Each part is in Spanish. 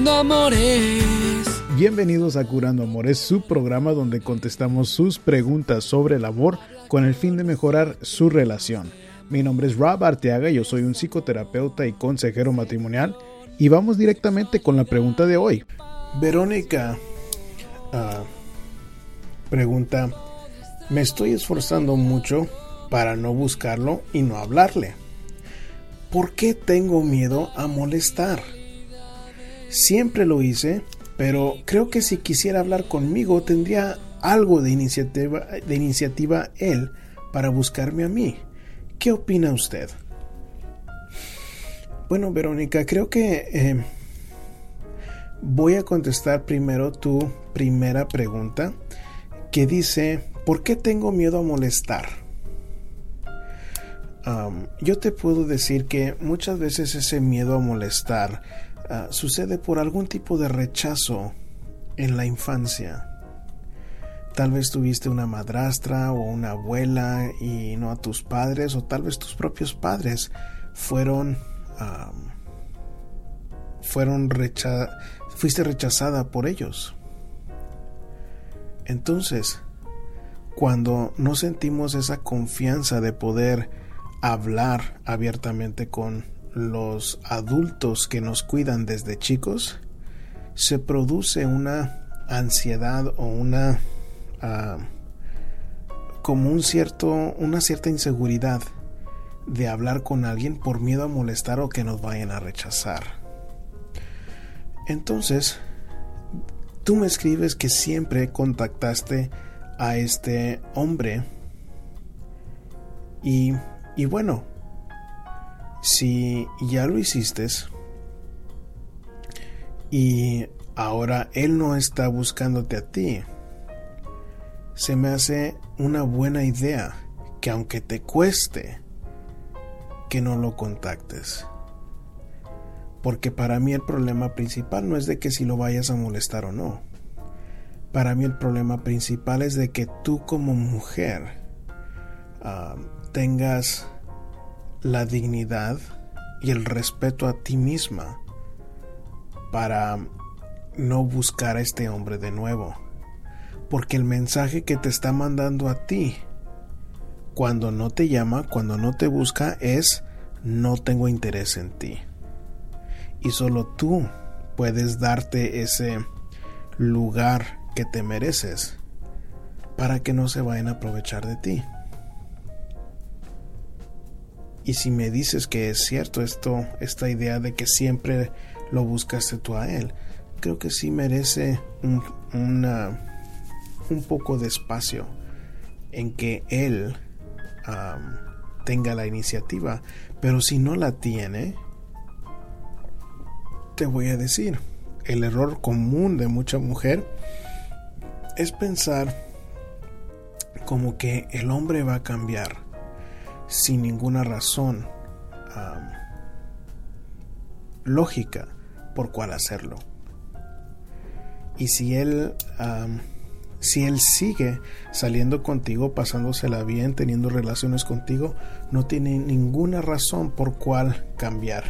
Curando Amores. Bienvenidos a Curando Amores, su programa donde contestamos sus preguntas sobre el amor con el fin de mejorar su relación. Mi nombre es Rob Arteaga, yo soy un psicoterapeuta y consejero matrimonial y vamos directamente con la pregunta de hoy. Verónica ah, pregunta, me estoy esforzando mucho para no buscarlo y no hablarle. ¿Por qué tengo miedo a molestar? Siempre lo hice, pero creo que si quisiera hablar conmigo tendría algo de iniciativa, de iniciativa él para buscarme a mí. ¿Qué opina usted? Bueno, Verónica, creo que eh, voy a contestar primero tu primera pregunta que dice, ¿por qué tengo miedo a molestar? yo te puedo decir que muchas veces ese miedo a molestar ah, sucede por algún tipo de rechazo en la infancia. Tal vez tuviste una madrastra o una abuela y no a tus padres, o tal vez tus propios padres fueron fueron recha fuiste rechazada por ellos. Entonces, cuando no sentimos esa confianza de poder hablar abiertamente con los adultos que nos cuidan desde chicos, se produce una ansiedad o una ah, como un cierto una cierta inseguridad de hablar con alguien por miedo a molestar o que nos vayan a rechazar. Entonces, tú me escribes que siempre contactaste a este hombre y y bueno, si ya lo hiciste y ahora él no está buscándote a ti, se me hace una buena idea que aunque te cueste, que no lo contactes. Porque para mí el problema principal no es de que si lo vayas a molestar o no. Para mí el problema principal es de que tú como mujer ah, tengas la dignidad y el respeto a ti misma para no buscar a este hombre de nuevo. Porque el mensaje que te está mandando a ti cuando no te llama, cuando no te busca, es no tengo interés en ti. Y solo tú puedes darte ese lugar que te mereces para que no se vayan a aprovechar de ti. Y si me dices que es cierto esto, esta idea de que siempre lo buscaste tú a él, creo que sí merece un, un poco de espacio en que él tenga la iniciativa. Pero si no la tiene, te voy a decir, el error común de mucha mujer es pensar como que el hombre va a cambiar sin ninguna razón lógica por cuál hacerlo. Y si él, si él sigue saliendo contigo, pasándosela bien, teniendo relaciones contigo, no tiene ninguna razón por cuál cambiar.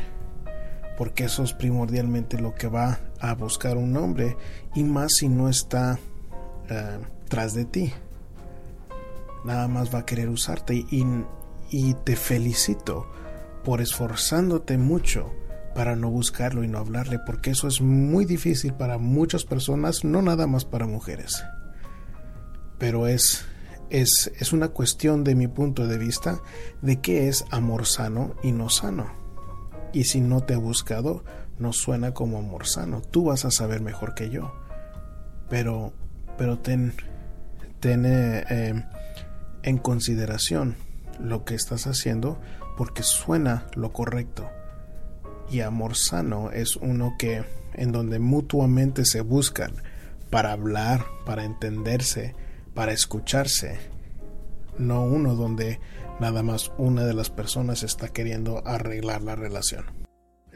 Porque eso es primordialmente lo que va a buscar un hombre, y más si no está tras de ti. Nada más va a querer usarte y te felicito por esforzándote mucho para no buscarlo y no hablarle, porque eso es muy difícil para muchas personas, no nada más para mujeres. Pero es, es, es una cuestión de mi punto de vista de qué es amor sano y no sano. Y si no te ha buscado, no suena como amor sano. Tú vas a saber mejor que yo. Pero, pero ten, ten eh, eh, en consideración lo que estás haciendo porque suena lo correcto. Y amor sano es uno que en donde mutuamente se buscan para hablar, para entenderse, para escucharse. No uno donde nada más una de las personas está queriendo arreglar la relación.